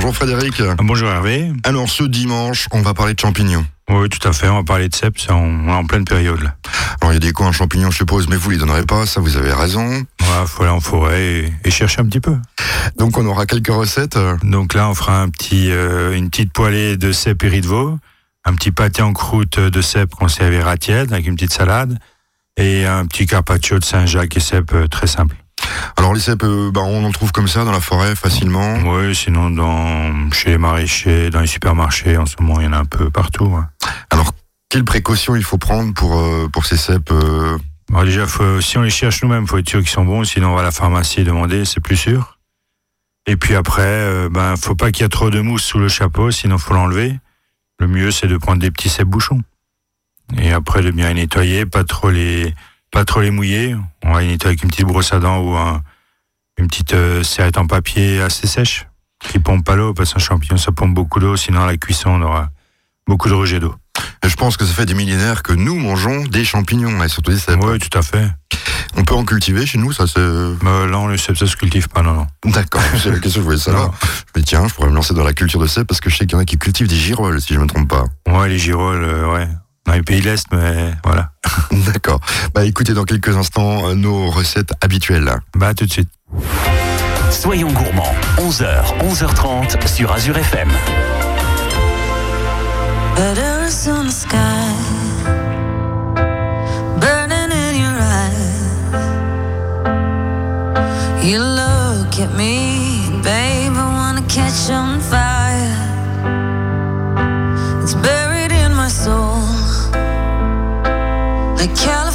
Bonjour Frédéric. Bonjour Hervé. Alors ce dimanche, on va parler de champignons. Oui, tout à fait, on va parler de cèpes, on est en pleine période là. Alors il y a des coins en champignons, je suppose, mais vous les donnerez pas, ça vous avez raison. Il faut aller en forêt et, chercher un petit peu. Donc on aura quelques recettes. Donc là, on fera un petit, euh, une petite poêlée de cèpes et riz de veau, un petit pâté en croûte de cèpes qu'on servira tiède avec une petite salade et un petit carpaccio de Saint-Jacques et cèpes euh, très simple. Alors les cèpes, euh, bah, on en trouve comme ça dans la forêt facilement Oui, sinon dans, chez les maraîchers, dans les supermarchés, en ce moment il y en a un peu partout. Alors quelles précautions il faut prendre pour, euh, pour ces cèpes Déjà, si on les cherche nous-mêmes, il faut être sûr qu'ils sont bons, sinon on va à la pharmacie demander, c'est plus sûr. Et puis après, ben faut pas qu'il y ait trop de mousse sous le chapeau, sinon faut l'enlever. Le mieux c'est de prendre des petits cèpes bouchons. Et après de bien les nettoyer, pas trop les pas trop les mouiller. On va les nettoyer avec une petite brosse à dents ou une petite euh, serviette en papier assez sèche qui pompe pas l'eau parce qu'un champignon ça pompe beaucoup d'eau. Sinon à la cuisson on aura beaucoup de rejet d'eau. Je pense que ça fait des millénaires que nous mangeons des champignons et surtout des cèpes. Oui, tout à fait. On peut en cultiver chez nous, ça c'est. Euh, là, les cèpes, ça se cultive pas, non, non. D'accord, c'est la question que je voulais savoir. Je me tiens, je pourrais me lancer dans la culture de cèpes parce que je sais qu'il y en a qui cultivent des girolles, si je me trompe pas. Ouais, les girolles, euh, ouais dans les pays de l'Est, mais voilà. D'accord. Bah écoutez, dans quelques instants, euh, nos recettes habituelles. Bah tout de suite. Soyons gourmands, 11h, 11h30 sur Azure FM. You look at me, babe, I wanna catch on fire. The California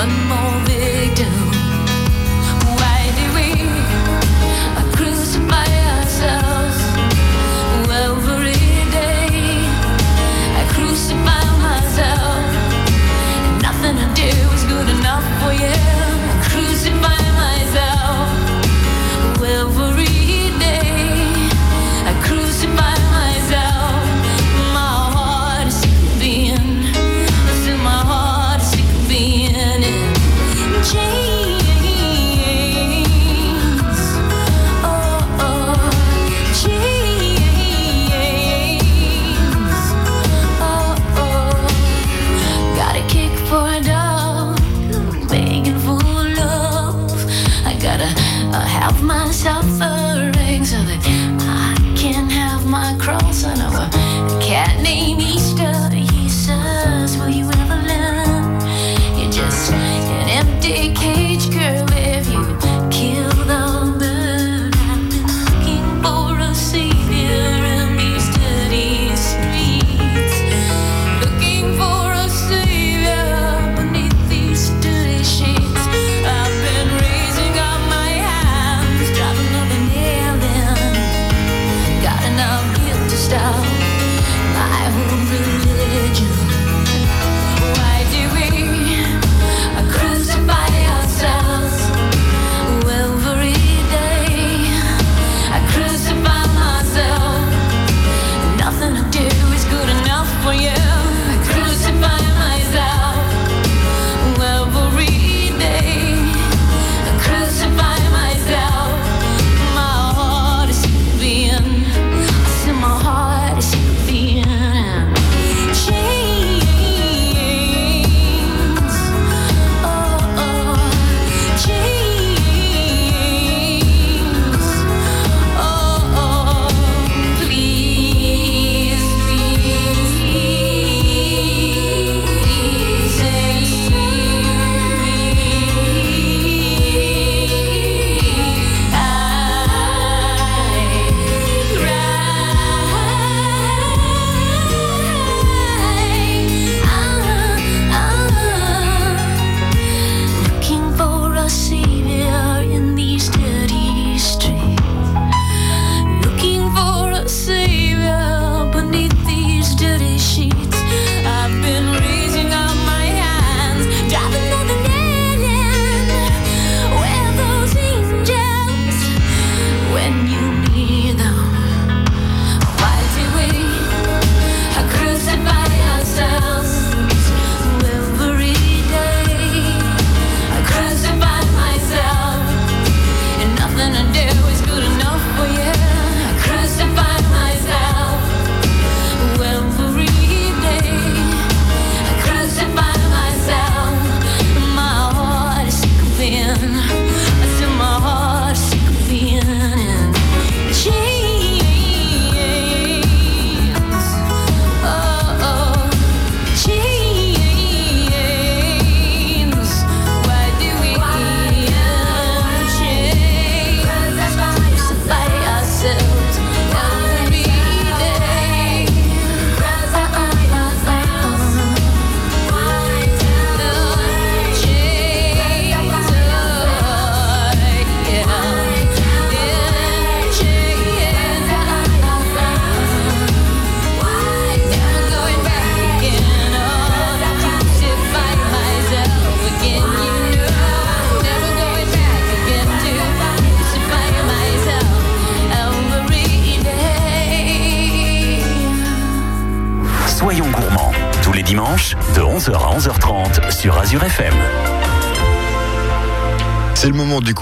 one more victim.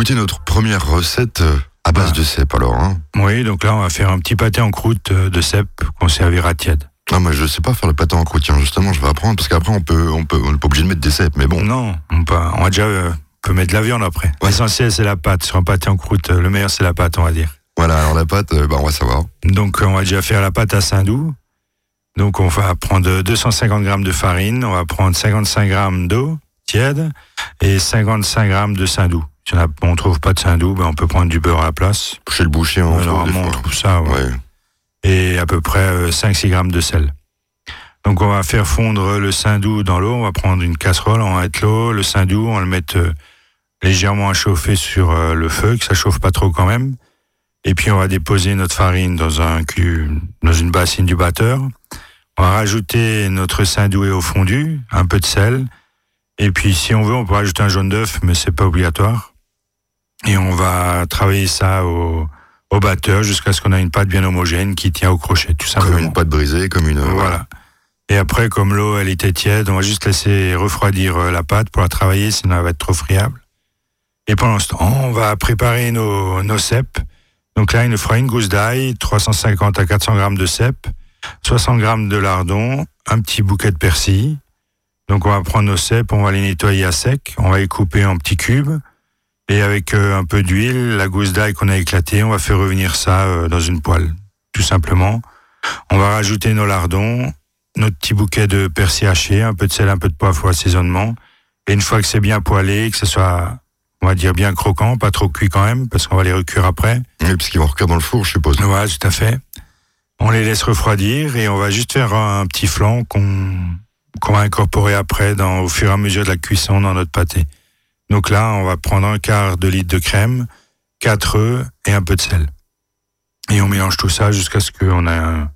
D'écouter notre première recette euh, À base de cèpe alors, hein Oui, donc là, on va faire un petit pâté en croûte euh, de cèpe qu'on servira tiède. Non, moi je sais pas faire le pâté en croûte, tiens, justement, je vais apprendre, parce qu'après on peut, on peut, on n'est pas obligé de mettre des cèpes, mais bon. Non, on peut, on va déjà euh, on peut mettre de la viande après. Ouais. L'essentiel, c'est la pâte. Sur un pâté en croûte, le meilleur, c'est la pâte, on va dire. Voilà, alors la pâte, euh, bah, on va savoir. Donc, on va déjà faire la pâte à Saint-Doux. Donc, on va prendre 250 grammes de farine, on va prendre 55 grammes d'eau tiède et 55 grammes de Saint-Doux. Si on ne trouve pas de Saint-Doux, ben, on peut prendre du beurre à la place. Chez le boucher, on Alors, trouve on ça. ouais. Ouais. Et à peu près euh, 5-6 grammes de sel. Donc, on va faire fondre le Saint-Doux dans l'eau. On va prendre une casserole, on va mettre l'eau, le Saint-Doux, on va le mettre euh, légèrement à chauffer sur euh, le feu, que ça chauffe pas trop quand même. Et puis, on va déposer notre farine dans un cul, dans une bassine du batteur. On va rajouter notre Saint-Doué au fondu, un peu de sel. Et puis, si on veut, on peut rajouter un jaune d'œuf, mais c'est pas obligatoire. Et on va travailler ça au, au batteur jusqu'à ce qu'on ait une pâte bien homogène qui tient au crochet, tout simplement. Comme une pâte brisée, comme une. Voilà. Et après, comme l'eau, elle était tiède, on va juste laisser refroidir euh, la pâte pour la travailler, sinon elle va être trop friable. Et pendant ce temps, on va préparer nos, nos cèpes. Donc là, il nous fera une gousse d'ail, 350 à 400 grammes de cèpes, 60 grammes de lardon, un petit bouquet de persil. Donc on va prendre nos cèpes, on va les nettoyer à sec, on va les couper en petits cubes. Et avec euh, un peu d'huile, la gousse d'ail qu'on a éclatée, on va faire revenir ça euh, dans une poêle, tout simplement. On va rajouter nos lardons, notre petit bouquet de persil haché, un peu de sel, un peu de poivre au assaisonnement. Et une fois que c'est bien poêlé, que ce soit, on va dire, bien croquant, pas trop cuit quand même, parce qu'on va les recuire après. Oui, parce qu'ils vont recuire dans le four, je suppose. Voilà, tout à fait. On les laisse refroidir et on va juste faire un petit flan qu'on qu'on va incorporer après dans, au fur et à mesure de la cuisson dans notre pâté. Donc là, on va prendre un quart de litre de crème, quatre œufs et un peu de sel. Et on mélange tout ça jusqu'à ce qu'on ait un,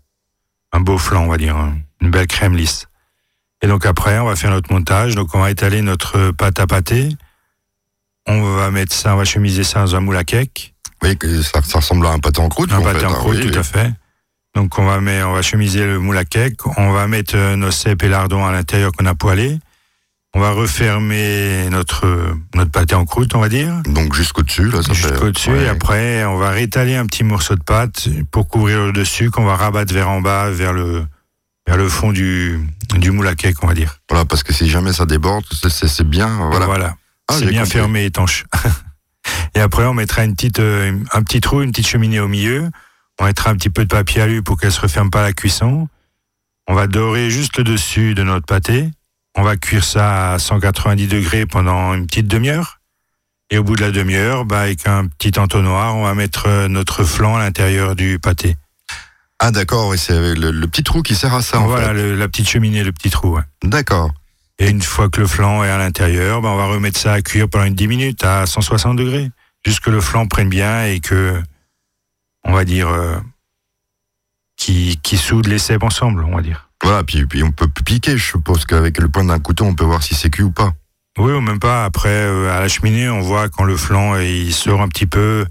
un beau flan, on va dire, un- une belle crème lisse. Et donc après, on va faire notre montage. Donc on va étaler notre pâte à pâté. On va mettre ça, on va chemiser ça dans un moule à cake. Oui, ça, ça ressemble à un pâté en croûte. Un en pâté fait, en hein, croûte, oui, tout à fait. Donc on va mettre, on va chemiser le moule à cake, on va mettre euh, nos cèpes et lardons à l'intérieur qu'on a poêlé. On va refermer notre notre pâté en croûte, on va dire, Donc jusqu'au-dessus, là, ça jusqu'au-dessus. ouais. Et après, on va rétaler un petit morceau de pâte pour couvrir le dessus, qu'on va rabattre vers en bas, vers le vers le fond du du moule à cake, on va dire. Voilà, parce que si jamais ça déborde, c'est- bien. Voilà. Voilà. Ah, c'est bien compris. fermé, étanche. et après, on mettra une petite, euh, un petit trou, une petite cheminée au milieu. On mettra un petit peu de papier alu pour qu'elle se referme pas à la cuisson. On va dorer juste le dessus de notre pâté. On va cuire ça à 190 degrés pendant une petite demi-heure. Et au bout de la demi-heure, bah, avec un petit entonnoir, on va mettre euh, notre flan à l'intérieur du pâté. Ah, d'accord, oui, c'est le, le petit trou qui sert à ça, en voilà, fait. le- la petite cheminée, le petit trou. ouais. D'accord. Et une fois que le flan est à l'intérieur, ben on va remettre ça à cuire pendant une 10 minutes à 160 degrés. Jusque le flan prenne bien et que, on va dire, euh, qui, qui soude les cèpes ensemble, on va dire. Voilà, puis, puis on peut piquer, je suppose qu'avec le point d'un couteau, on peut voir si c'est cuit ou pas. Oui, ou même pas. Après, euh, à la cheminée, on voit quand le flan euh, il sort un petit peu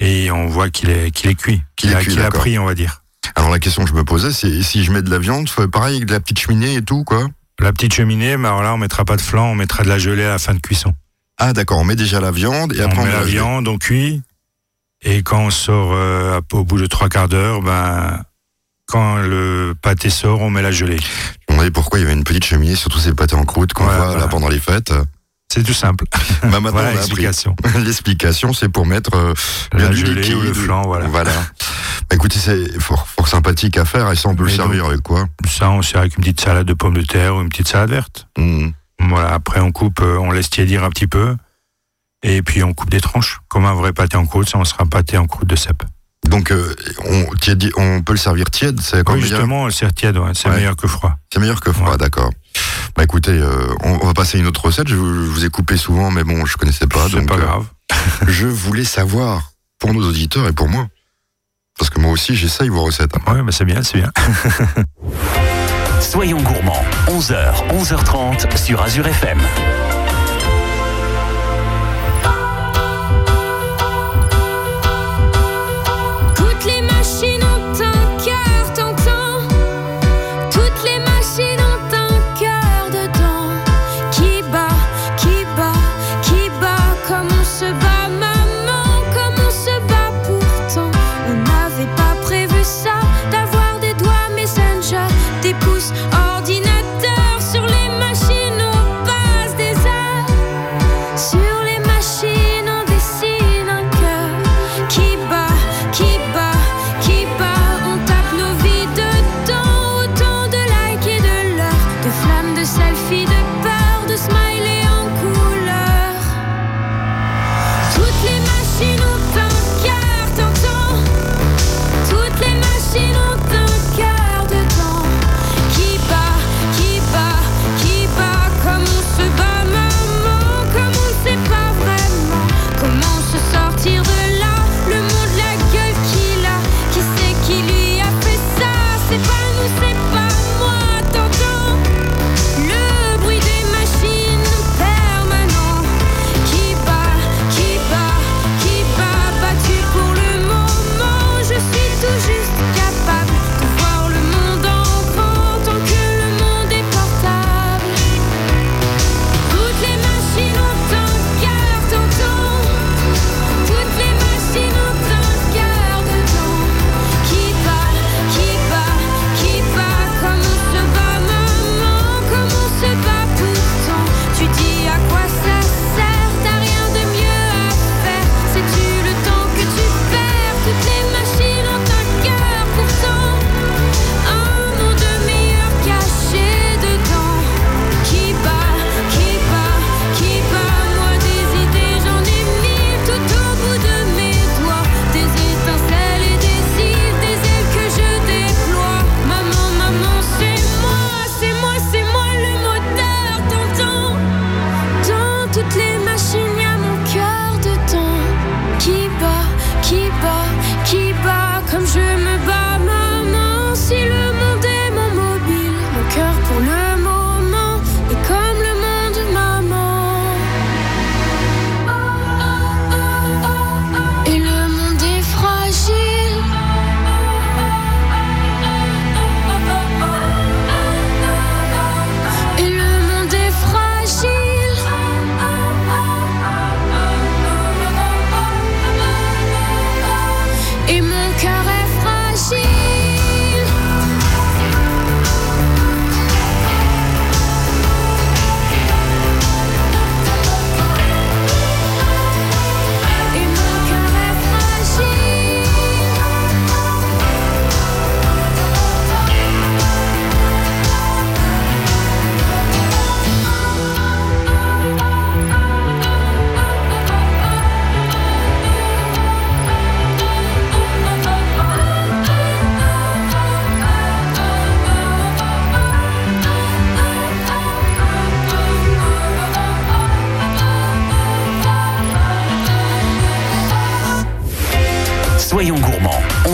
et on voit qu'il est, qu'il est cuit, Qu'il a, a pris, on va dire. Alors la question que je me posais, c'est si je mets de la viande, pareil avec de la petite cheminée et tout, quoi La petite cheminée, mais alors là, on mettra pas de flan, on mettra de la gelée à la fin de cuisson. Ah d'accord, on met déjà la viande et après on met la la viande, on cuit, et quand on sort euh, au bout de trois quarts d'heure, ben, quand le pâté sort, on met la gelée. Je me demandais pourquoi il y avait une petite cheminée sur tous ces pâtés en croûte qu'on Voilà, voit là pendant les fêtes. C'est tout simple. Bah maintenant voilà l'explication. L'explication, c'est pour mettre euh, La du gelée liquide. ou le flan, voilà. Voilà. Bah, écoutez, c'est fort, fort sympathique à faire et ça on peut le servir avec quoi? Ça, on sert avec une petite salade de pommes de terre ou une petite salade verte. Hmm. Voilà. Après, on coupe, euh, on laisse tiédir un petit peu, et puis on coupe des tranches, comme un vrai pâté en croûte. Ça, on sera un pâté en croûte de cèpe. Donc euh, on, tiède- on peut le servir tiède, c'est Oui, justement, on le sert tiède, ouais, c'est Ouais. meilleur que froid. C'est meilleur que froid, Ouais. d'accord. Bah écoutez, euh, on, on va passer à une autre recette. Je, vous- je vous ai coupé souvent, mais bon, je connaissais pas. C'est pas euh, grave. je voulais savoir pour nos auditeurs et pour moi, parce que moi aussi j'essaye vos recettes. Ouais, bah, c'est bien, c'est bien. Soyons gourmands, 11h, 11h30 sur Azure FM.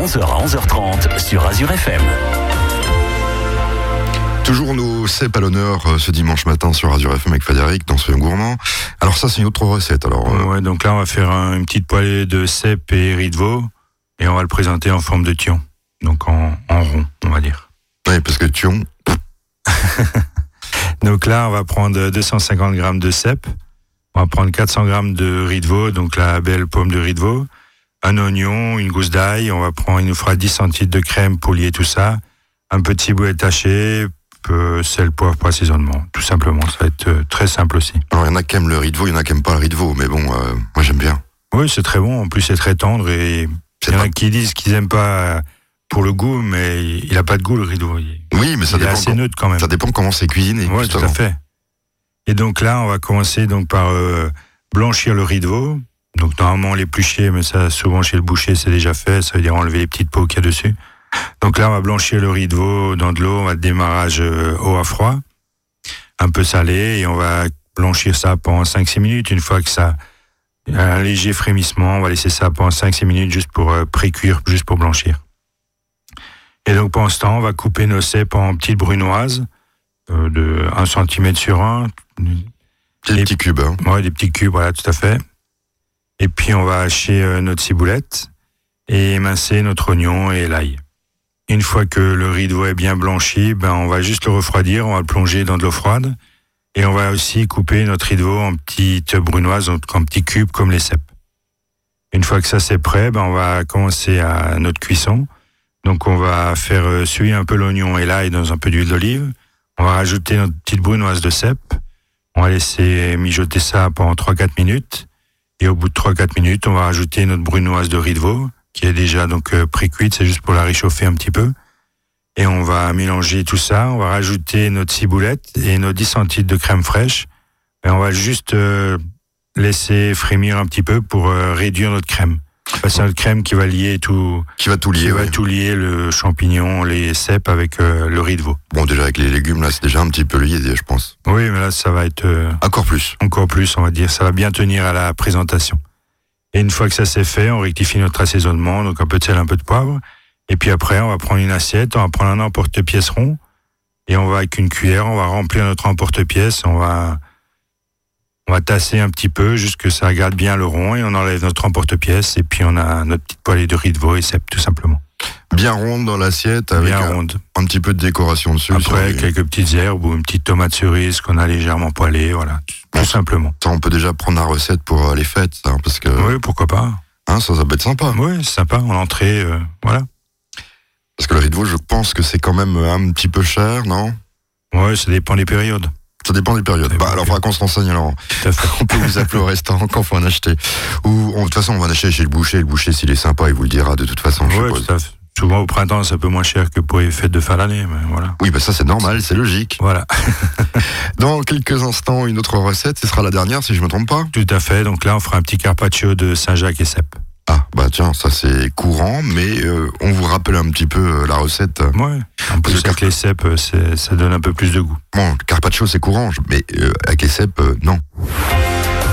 11h à 11h30 sur Azure FM. Toujours nos cèpes à l'honneur euh, ce dimanche matin sur Radio FM avec Frédéric dans Soyons Gourmand. Alors ça, c'est une autre recette. Alors, euh, Ouais, donc là, on va faire un- une petite poêlée de cèpe et riz de veau et on va le présenter en forme de thion. Donc en, en rond, on va dire. ouais, parce que Thion, Donc là, on va prendre 250 grammes de cèpe. On va prendre 400 grammes de riz de veau, donc la belle pomme de riz de veau. Un oignon, une gousse d'ail. On va prendre, il nous fera 10 centilitres de crème pour lier tout ça. Un peu de ciboulette hachée, peu sel, poivre pour assaisonnement. Tout simplement, ça va être euh, très simple aussi. alors il y en a qui aiment le riz de veau, il y en a qui aiment pas le riz de veau, mais bon, euh, moi j'aime bien. Oui, c'est très bon. En plus, c'est très tendre et il y en pas- a qui disent qu'ils aiment pas pour le goût, mais il a pas de goût le riz de veau. Oui, mais ça il est dépend, assez neutre quand même. ça dépend comment c'est cuisiné. Oui, tout à fait. Et donc là, on va commencer donc par euh, blanchir le riz de veau. Donc normalement l'éplucher, mais ça souvent chez le boucher c'est déjà fait. Ça veut dire enlever les petites peaux qu'il y a dessus. Donc là, on va blanchir le riz de veau dans de l'eau. On va démarrage euh, eau à froid, un peu salé, et on va blanchir ça pendant 5-6 minutes. Une fois que ça a un léger frémissement, on va laisser ça pendant 5-6 minutes juste pour euh, pré-cuire, juste pour blanchir. Et donc pendant ce temps, on va couper nos cèpes en petites brunoises euh, de 1 cm sur 1. Des Les- petits cubes. Hein. Ouais, des petits cubes, voilà, tout à fait. Et puis on va hacher euh, notre ciboulette et émincer notre oignon et l'ail. Une fois que le riz de veau est bien blanchi, ben on va juste le refroidir, on va le plonger dans de l'eau froide et on va aussi couper notre riz de veau en petites brunoises, donc en petits cubes comme les cèpes. Une fois que ça c'est prêt, ben on va commencer à notre cuisson. Donc on va faire euh, suer un peu l'oignon et l'ail dans un peu d'huile d'olive. On va rajouter notre petite brunoise de cèpes. On va laisser mijoter ça pendant 3-4 minutes. Et au bout de 3-4 minutes, on va rajouter notre brunoise de riz de veau, qui est déjà donc euh, pré-cuite, c'est juste pour la réchauffer un petit peu. Et on va mélanger tout ça, on va rajouter notre ciboulette et nos 10 centilitres de crème fraîche. Et on va juste euh, laisser frémir un petit peu pour euh, réduire notre crème. Enfin, C'est notre crème qui va lier tout, Qui va tout qui lier. va ouais. tout lier le champignon, les cèpes avec euh, le riz de veau. Bon, déjà avec les légumes, là, c'est déjà un petit peu lié, je pense. Oui, mais là, ça va être euh, Encore plus. encore plus, on va dire. Ça va bien tenir à la présentation. Et une fois que ça c'est fait, on rectifie notre assaisonnement, donc un peu de sel, un peu de poivre. Et puis après, on va prendre une assiette, on va prendre un emporte-pièce rond, et on va avec une cuillère, on va remplir notre emporte-pièce, on va, on va tasser un petit peu, juste que ça garde bien le rond, et on enlève notre emporte-pièce, et puis on a notre petite poêlée de riz de veau et cèpes, tout simplement. Bien ronde dans l'assiette, avec bien un, ronde. un petit peu de décoration dessus. Après, quelques petites herbes ou une petite tomate cerise qu'on a légèrement poêlée, voilà, tout simplement. ça, on peut déjà prendre la recette pour euh, les fêtes, parce que Oui, pourquoi pas. hein, ça, ça peut être sympa. Oui, c'est sympa, en entrée, euh, voilà. Parce que le riz de veau, je pense que c'est quand même un petit peu cher, non? Ouais, ça dépend des périodes. Ça dépend des périodes. Bah, alors, il faudra qu'on se renseigne alors. On peut vous appeler au restaurant quand faut en acheter. Ou, de toute façon, on va en acheter chez le boucher. Le boucher, s'il est sympa, il vous le dira de toute façon, je Ouais, tout à fait. Souvent au printemps, c'est un peu moins cher que pour les fêtes de fin d'année, voilà. Oui, bah ça, c'est normal, c'est logique. Voilà, Dans quelques instants, une autre recette. Ce sera la dernière, si je me trompe pas. tout à fait. Donc là, on fera un petit carpaccio de Saint-Jacques et cèpes. Ah, bah tiens, ça c'est courant, mais euh, on vous rappelle un petit peu euh, la recette. Ouais. En plus, avec les cèpes, euh, ça donne un peu plus de goût. Bon, le carpaccio c'est courant, mais euh, avec les cèpes, euh, non.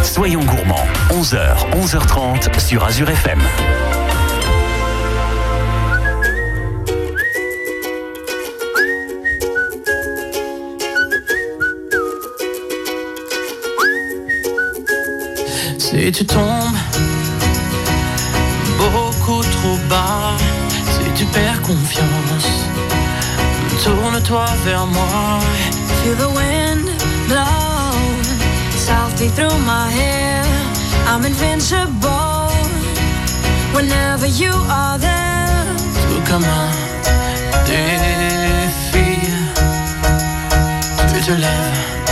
Soyons gourmands, 11h, 11h30 sur Azure FM. Si tu tombes beaucoup trop bas, si tu perds confiance, tourne-toi vers moi. Feel the wind blow softly through my hair. I'm invincible whenever you are there. Tout comme un défi, tu te lèves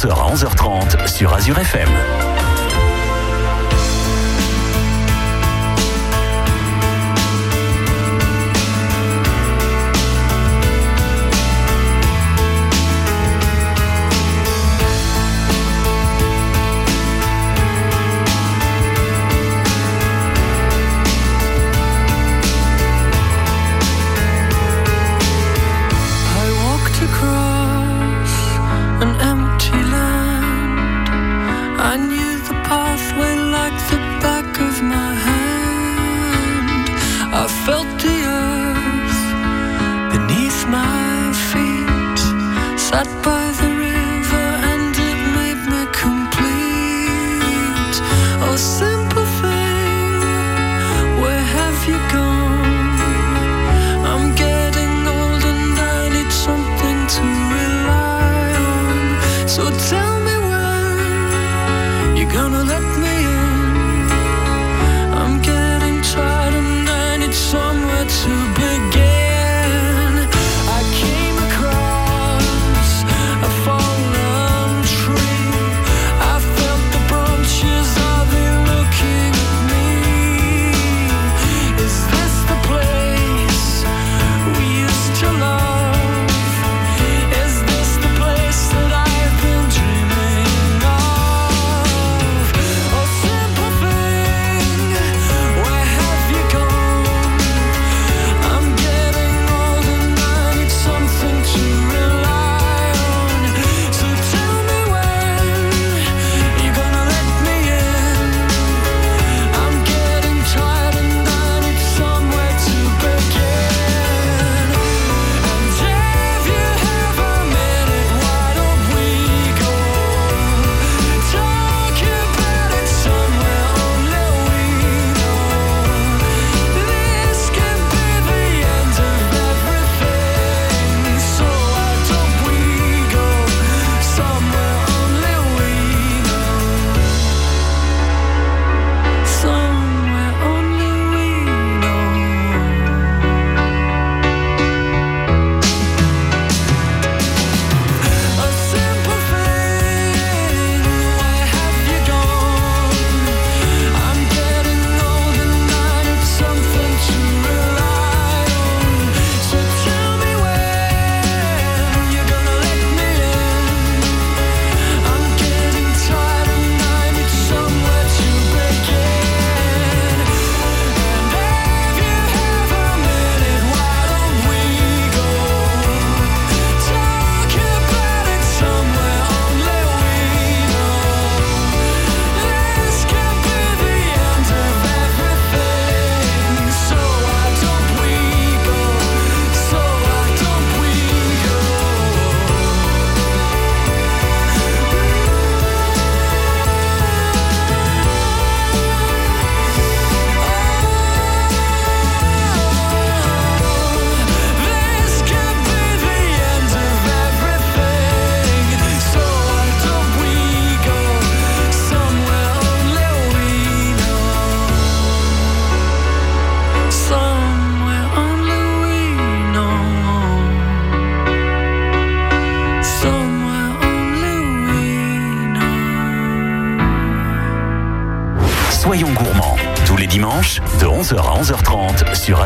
11h à 11h30 sur Azure FM.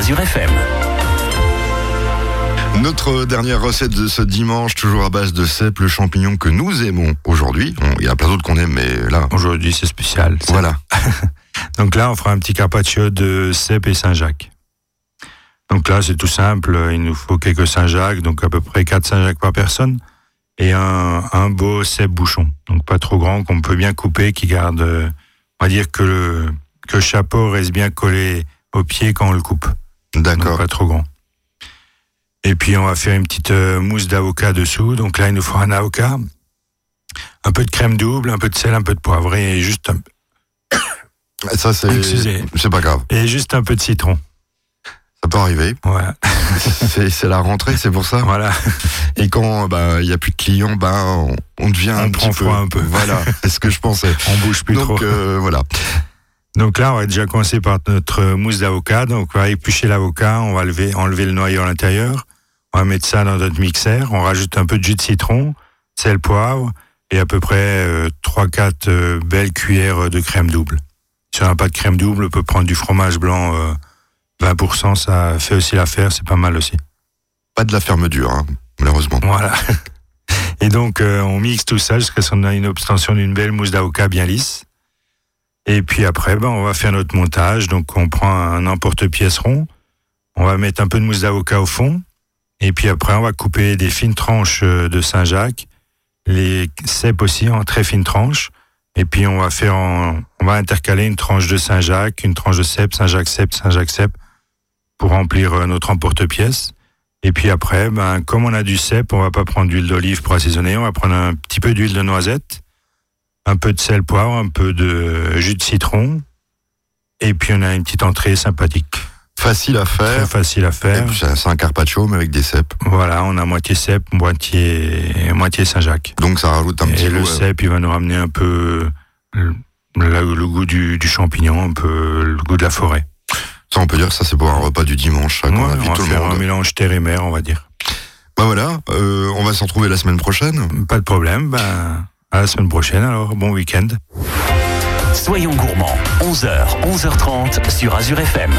Azure FM. Notre dernière recette de ce dimanche, toujours à base de cèpe, le champignon que nous aimons aujourd'hui. Il y a plein d'autres qu'on aime, mais là, Aujourd'hui, c'est spécial. Voilà. Donc là, on fera un petit carpaccio de cèpe et Saint-Jacques. Donc là, c'est tout simple. Il nous faut quelques Saint-Jacques, donc à peu près 4 Saint-Jacques par personne. Et un, un beau cèpe bouchon. Donc pas trop grand, qu'on peut bien couper, qui garde, on va dire que le, que le chapeau reste bien collé au pied quand on le coupe. Donc D'accord. pas trop grand. Et puis on va faire une petite euh, mousse d'avocat dessous. Donc là, il nous faut un avocat, un peu de crème double, un peu de sel, un peu de poivre et juste un, Ça, c'est, Excusez. c'est pas grave. et juste un peu de citron. Ça peut arriver. Voilà. c'est, la rentrée, c'est pour ça. voilà. Et quand bah, il y a plus de clients, bah, on, on devient On un prend petit peu. un peu. Voilà, c'est ce que je pensais. On bouge plus Donc trop. euh, voilà. Donc là, on va déjà commencer par notre mousse d'avocat. Donc on va éplucher l'avocat, on va lever, enlever le noyau à l'intérieur. On va mettre ça dans notre mixeur. On rajoute un peu de jus de citron, sel, poivre et à peu près euh, 3-4 euh, belles cuillères de crème double. Si on n'a pas de crème double, on peut prendre du fromage blanc euh, 20%. Ça fait aussi l'affaire. C'est pas mal aussi. Pas de la ferme dure, hein, malheureusement. Voilà. Et donc, euh, on mixe tout ça jusqu'à ce qu'on ait une obtention d'une belle mousse d'avocat bien lisse. Et puis après, ben, on va faire notre montage. Donc, on prend un emporte-pièce rond. On va mettre un peu de mousse d'avocat au fond. Et puis après, on va couper des fines tranches euh, de Saint-Jacques. Les cèpes aussi en très fines tranches. Et puis, on va faire en- on va intercaler une tranche de Saint-Jacques, une tranche de cèpe, Saint-Jacques cèpe, Saint-Jacques cèpe pour remplir euh, notre emporte-pièce. Et puis après, ben, comme on a du cèpe, on va pas prendre d'huile d'olive pour assaisonner, on va prendre un petit peu d'huile de noisette, un peu de sel poivre, un peu de jus de citron, et puis on a une petite entrée sympathique. Facile à Très faire. facile à faire. C'est un carpaccio, mais avec des cèpes. Voilà, on a moitié cèpe, moitié, moitié Saint-Jacques. Donc ça rajoute un petit Et le goût. cèpe, il va nous ramener un peu le, le- le goût du, du champignon, un peu le goût de la forêt. Ça, on peut dire que ça, c'est pour un repas du dimanche, ça, Ouais, on tout va le faire un monde. mélange terre et mer, on va dire. Bah voilà, euh, on va se retrouver la semaine prochaine. Pas de problème, ben, à la semaine prochaine alors, bon week-end. Soyons gourmands, 11h, 11h30 sur Azure FM.